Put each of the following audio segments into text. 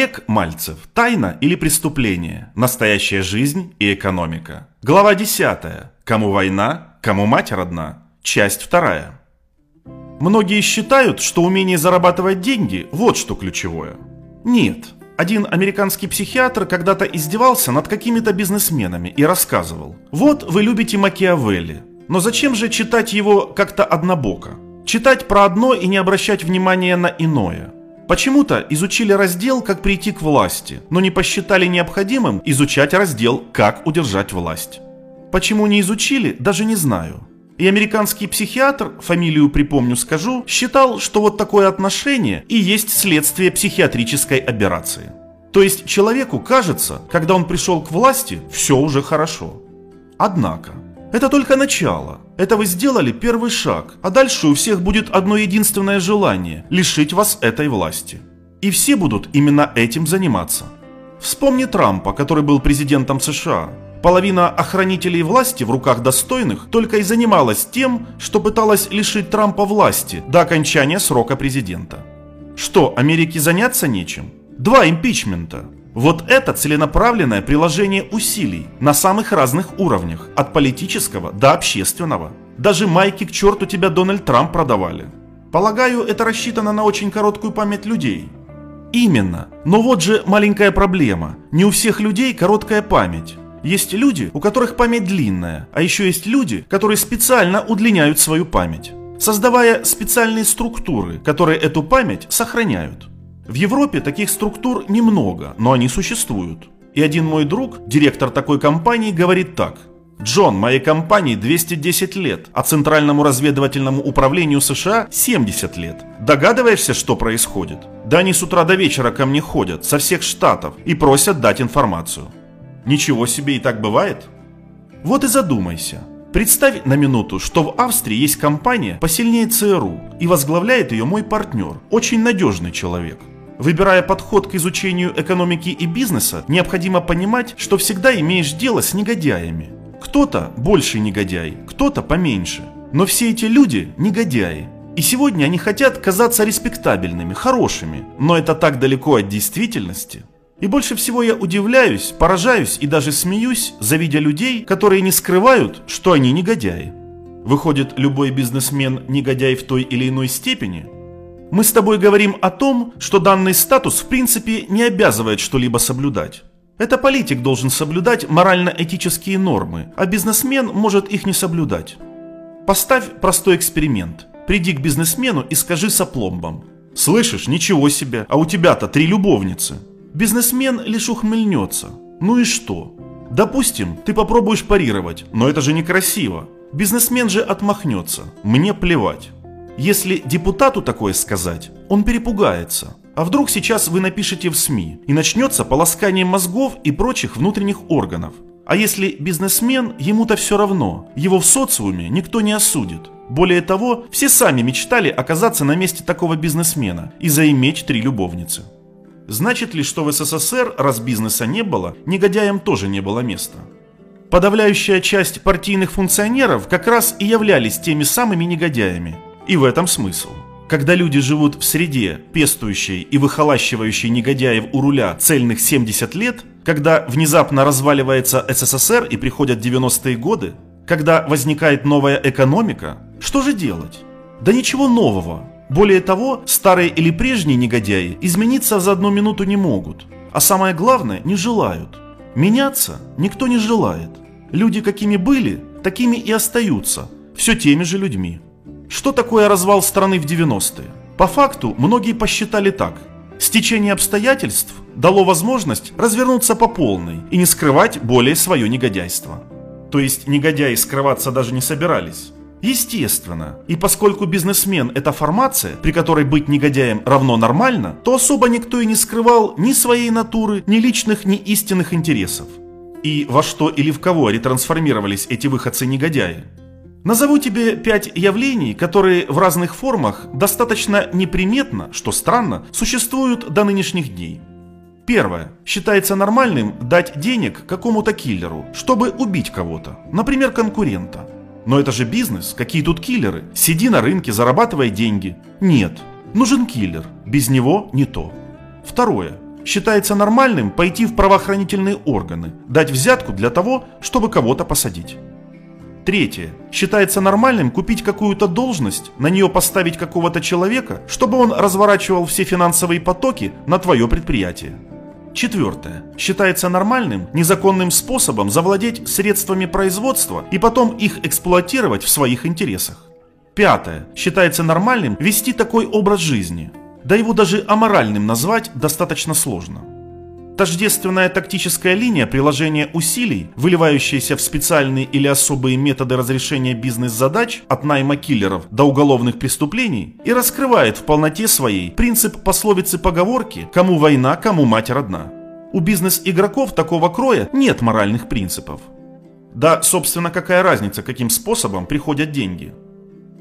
Олег Мальцев. Тайна или преступление? Настоящая жизнь и экономика. Глава 10. Кому война, кому мать родна. Часть 2. Многие считают, что умение зарабатывать деньги – вот что ключевое. Нет. Один американский психиатр когда-то издевался над какими-то бизнесменами и рассказывал. Вот вы любите Макиавелли, но зачем же читать его как-то однобоко? Читать про одно и не обращать внимания на иное – Почему-то изучили раздел «Как прийти к власти», но не посчитали необходимым изучать раздел «Как удержать власть». Почему не изучили, даже не знаю. И американский психиатр, фамилию припомню скажу, считал, что вот такое отношение и есть следствие психиатрической операции. То есть человеку кажется, когда он пришел к власти, все уже хорошо. Однако, это только начало. Это вы сделали первый шаг, а дальше у всех будет одно единственное желание – лишить вас этой власти. И все будут именно этим заниматься. Вспомни Трампа, который был президентом США. Половина охранителей власти в руках достойных только и занималась тем, что пыталась лишить Трампа власти до окончания срока президента. Что, Америке заняться нечем? Два импичмента – вот это целенаправленное приложение усилий на самых разных уровнях, от политического до общественного. Даже майки к черту тебя Дональд Трамп продавали. Полагаю, это рассчитано на очень короткую память людей. Именно. Но вот же маленькая проблема. Не у всех людей короткая память. Есть люди, у которых память длинная, а еще есть люди, которые специально удлиняют свою память, создавая специальные структуры, которые эту память сохраняют. В Европе таких структур немного, но они существуют. И один мой друг, директор такой компании, говорит так. Джон, моей компании 210 лет, а Центральному разведывательному управлению США 70 лет. Догадываешься, что происходит? Да они с утра до вечера ко мне ходят, со всех штатов, и просят дать информацию. Ничего себе и так бывает? Вот и задумайся. Представь на минуту, что в Австрии есть компания посильнее ЦРУ, и возглавляет ее мой партнер, очень надежный человек. Выбирая подход к изучению экономики и бизнеса, необходимо понимать, что всегда имеешь дело с негодяями. Кто-то больше негодяй, кто-то поменьше. Но все эти люди негодяи. И сегодня они хотят казаться респектабельными, хорошими. Но это так далеко от действительности. И больше всего я удивляюсь, поражаюсь и даже смеюсь, завидя людей, которые не скрывают, что они негодяи. Выходит, любой бизнесмен негодяй в той или иной степени – мы с тобой говорим о том, что данный статус в принципе не обязывает что-либо соблюдать. Это политик должен соблюдать морально-этические нормы, а бизнесмен может их не соблюдать. Поставь простой эксперимент. Приди к бизнесмену и скажи с опломбом. «Слышишь, ничего себе, а у тебя-то три любовницы». Бизнесмен лишь ухмыльнется. Ну и что? Допустим, ты попробуешь парировать, но это же некрасиво. Бизнесмен же отмахнется. Мне плевать. Если депутату такое сказать, он перепугается. А вдруг сейчас вы напишете в СМИ и начнется полоскание мозгов и прочих внутренних органов. А если бизнесмен, ему-то все равно, его в социуме никто не осудит. Более того, все сами мечтали оказаться на месте такого бизнесмена и заиметь три любовницы. Значит ли, что в СССР, раз бизнеса не было, негодяям тоже не было места? Подавляющая часть партийных функционеров как раз и являлись теми самыми негодяями – и в этом смысл. Когда люди живут в среде, пестующей и выхолащивающей негодяев у руля цельных 70 лет, когда внезапно разваливается СССР и приходят 90-е годы, когда возникает новая экономика, что же делать? Да ничего нового. Более того, старые или прежние негодяи измениться за одну минуту не могут. А самое главное, не желают. Меняться никто не желает. Люди какими были, такими и остаются, все теми же людьми. Что такое развал страны в 90-е? По факту, многие посчитали так. Стечение обстоятельств дало возможность развернуться по полной и не скрывать более свое негодяйство. То есть негодяи скрываться даже не собирались. Естественно. И поскольку бизнесмен – это формация, при которой быть негодяем равно нормально, то особо никто и не скрывал ни своей натуры, ни личных, ни истинных интересов. И во что или в кого ретрансформировались эти выходцы-негодяи? Назову тебе пять явлений, которые в разных формах достаточно неприметно, что странно, существуют до нынешних дней. Первое. Считается нормальным дать денег какому-то киллеру, чтобы убить кого-то, например, конкурента. Но это же бизнес, какие тут киллеры? Сиди на рынке, зарабатывай деньги. Нет, нужен киллер, без него не то. Второе. Считается нормальным пойти в правоохранительные органы, дать взятку для того, чтобы кого-то посадить. Третье. Считается нормальным купить какую-то должность, на нее поставить какого-то человека, чтобы он разворачивал все финансовые потоки на твое предприятие. Четвертое. Считается нормальным, незаконным способом завладеть средствами производства и потом их эксплуатировать в своих интересах. Пятое. Считается нормальным вести такой образ жизни. Да его даже аморальным назвать достаточно сложно. Тождественная тактическая линия приложения усилий, выливающаяся в специальные или особые методы разрешения бизнес-задач от найма киллеров до уголовных преступлений, и раскрывает в полноте своей принцип пословицы-поговорки «кому война, кому мать родна». У бизнес-игроков такого кроя нет моральных принципов. Да, собственно, какая разница, каким способом приходят деньги.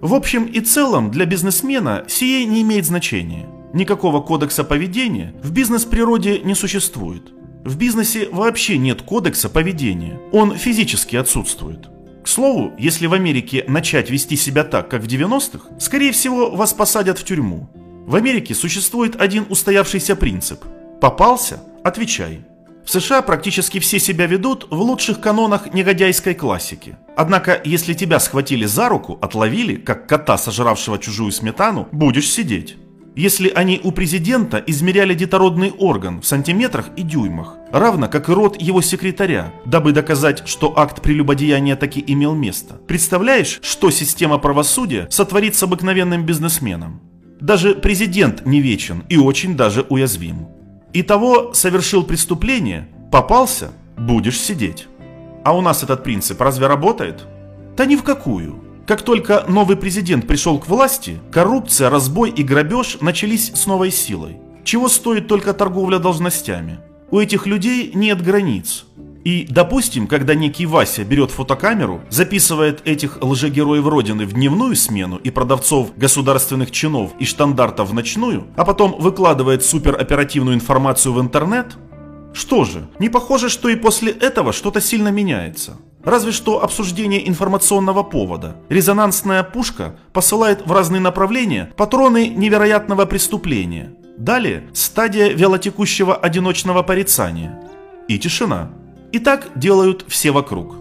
В общем и целом, для бизнесмена сие не имеет значения – Никакого кодекса поведения в бизнес-природе не существует. В бизнесе вообще нет кодекса поведения, он физически отсутствует. К слову, если в Америке начать вести себя так, как в 90-х, скорее всего вас посадят в тюрьму. В Америке существует один устоявшийся принцип. Попался – отвечай. В США практически все себя ведут в лучших канонах негодяйской классики. Однако, если тебя схватили за руку, отловили, как кота, сожравшего чужую сметану, будешь сидеть если они у президента измеряли детородный орган в сантиметрах и дюймах, равно как и род его секретаря, дабы доказать, что акт прелюбодеяния таки имел место. Представляешь, что система правосудия сотворит с обыкновенным бизнесменом? Даже президент не вечен и очень даже уязвим. Итого совершил преступление, попался, будешь сидеть. А у нас этот принцип разве работает? Да ни в какую. Как только новый президент пришел к власти, коррупция, разбой и грабеж начались с новой силой. Чего стоит только торговля должностями? У этих людей нет границ. И, допустим, когда некий Вася берет фотокамеру, записывает этих лжегероев Родины в дневную смену и продавцов государственных чинов и штандартов в ночную, а потом выкладывает супероперативную информацию в интернет, что же, не похоже, что и после этого что-то сильно меняется. Разве что обсуждение информационного повода. Резонансная пушка посылает в разные направления патроны невероятного преступления. Далее стадия вялотекущего одиночного порицания. И тишина. И так делают все вокруг.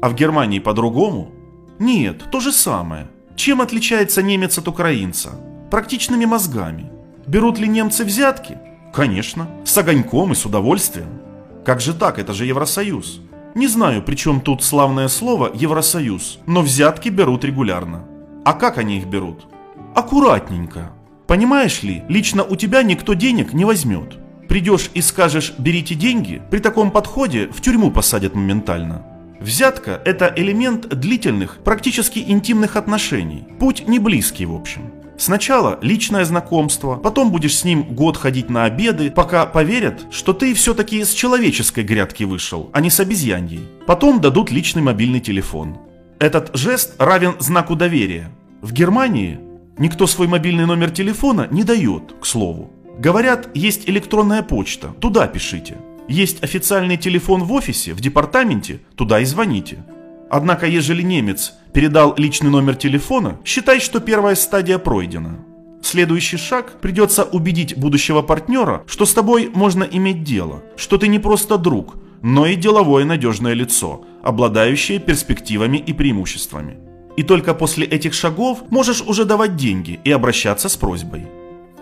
А в Германии по-другому? Нет, то же самое. Чем отличается немец от украинца? Практичными мозгами. Берут ли немцы взятки? Конечно, с огоньком и с удовольствием. Как же так, это же Евросоюз. Не знаю, при чем тут славное слово «Евросоюз», но взятки берут регулярно. А как они их берут? Аккуратненько. Понимаешь ли, лично у тебя никто денег не возьмет. Придешь и скажешь «берите деньги», при таком подходе в тюрьму посадят моментально. Взятка – это элемент длительных, практически интимных отношений. Путь не близкий в общем. Сначала личное знакомство, потом будешь с ним год ходить на обеды, пока поверят, что ты все-таки с человеческой грядки вышел, а не с обезьяньей. Потом дадут личный мобильный телефон. Этот жест равен знаку доверия. В Германии никто свой мобильный номер телефона не дает, к слову. Говорят, есть электронная почта, туда пишите. Есть официальный телефон в офисе, в департаменте, туда и звоните. Однако, ежели немец передал личный номер телефона, считай, что первая стадия пройдена. Следующий шаг – придется убедить будущего партнера, что с тобой можно иметь дело, что ты не просто друг, но и деловое надежное лицо, обладающее перспективами и преимуществами. И только после этих шагов можешь уже давать деньги и обращаться с просьбой.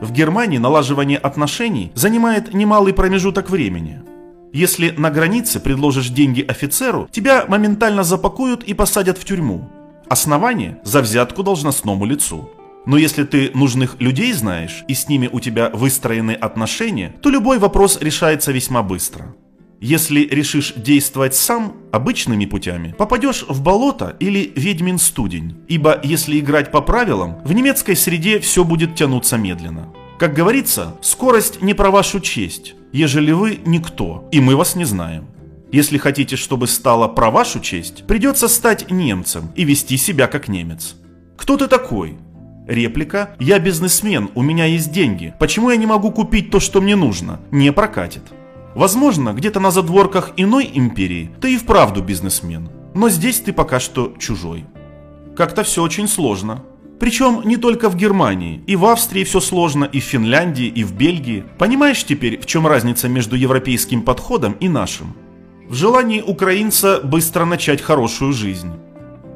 В Германии налаживание отношений занимает немалый промежуток времени – если на границе предложишь деньги офицеру, тебя моментально запакуют и посадят в тюрьму. Основание – за взятку должностному лицу. Но если ты нужных людей знаешь и с ними у тебя выстроены отношения, то любой вопрос решается весьма быстро. Если решишь действовать сам, обычными путями, попадешь в болото или ведьмин студень. Ибо если играть по правилам, в немецкой среде все будет тянуться медленно. Как говорится, скорость не про вашу честь, ежели вы никто, и мы вас не знаем. Если хотите, чтобы стало про вашу честь, придется стать немцем и вести себя как немец. Кто ты такой? Реплика «Я бизнесмен, у меня есть деньги. Почему я не могу купить то, что мне нужно?» не прокатит. Возможно, где-то на задворках иной империи ты и вправду бизнесмен, но здесь ты пока что чужой. Как-то все очень сложно. Причем не только в Германии. И в Австрии все сложно, и в Финляндии, и в Бельгии. Понимаешь теперь, в чем разница между европейским подходом и нашим? В желании украинца быстро начать хорошую жизнь.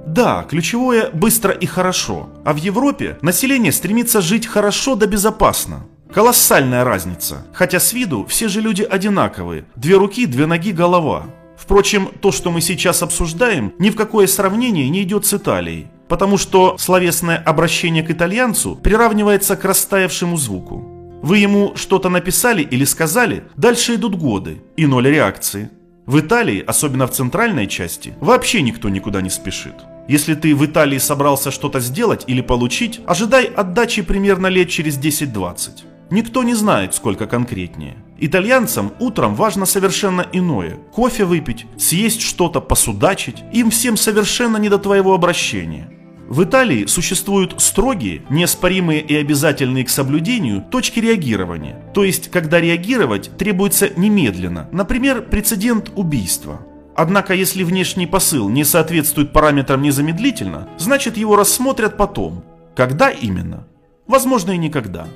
Да, ключевое быстро и хорошо. А в Европе население стремится жить хорошо да безопасно. Колоссальная разница. Хотя с виду все же люди одинаковые. Две руки, две ноги, голова. Впрочем, то, что мы сейчас обсуждаем, ни в какое сравнение не идет с Италией. Потому что словесное обращение к итальянцу приравнивается к растаявшему звуку. Вы ему что-то написали или сказали, дальше идут годы и ноль реакции. В Италии, особенно в центральной части, вообще никто никуда не спешит. Если ты в Италии собрался что-то сделать или получить, ожидай отдачи примерно лет через 10-20. Никто не знает, сколько конкретнее. Итальянцам утром важно совершенно иное. Кофе выпить, съесть что-то, посудачить. Им всем совершенно не до твоего обращения. В Италии существуют строгие, неоспоримые и обязательные к соблюдению точки реагирования. То есть, когда реагировать требуется немедленно. Например, прецедент убийства. Однако, если внешний посыл не соответствует параметрам незамедлительно, значит его рассмотрят потом. Когда именно? Возможно и никогда.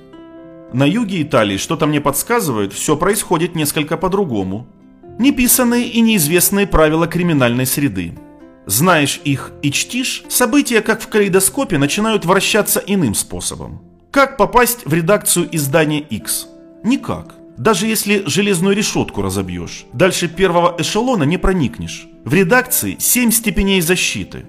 На юге Италии, что-то мне подсказывает, все происходит несколько по-другому. Неписанные и неизвестные правила криминальной среды. Знаешь их и чтишь, события, как в калейдоскопе, начинают вращаться иным способом. Как попасть в редакцию издания X? Никак. Даже если железную решетку разобьешь, дальше первого эшелона не проникнешь. В редакции 7 степеней защиты.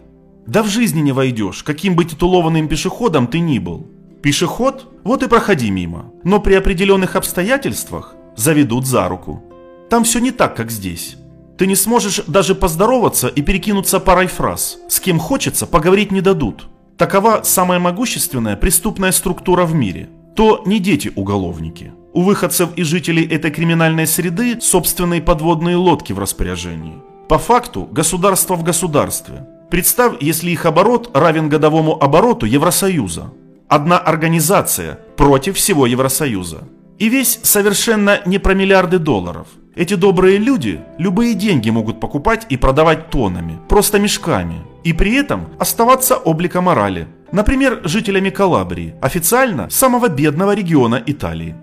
Да в жизни не войдешь, каким бы титулованным пешеходом ты ни был. Пешеход? Вот и проходи мимо. Но при определенных обстоятельствах заведут за руку. Там все не так, как здесь. Ты не сможешь даже поздороваться и перекинуться парой фраз. С кем хочется, поговорить не дадут. Такова самая могущественная преступная структура в мире. То не дети-уголовники. У выходцев и жителей этой криминальной среды собственные подводные лодки в распоряжении. По факту государство в государстве. Представь, если их оборот равен годовому обороту Евросоюза. Одна организация против всего Евросоюза. И весь совершенно не про миллиарды долларов. Эти добрые люди любые деньги могут покупать и продавать тоннами, просто мешками. И при этом оставаться облика морали. Например, жителями Калабрии, официально самого бедного региона Италии.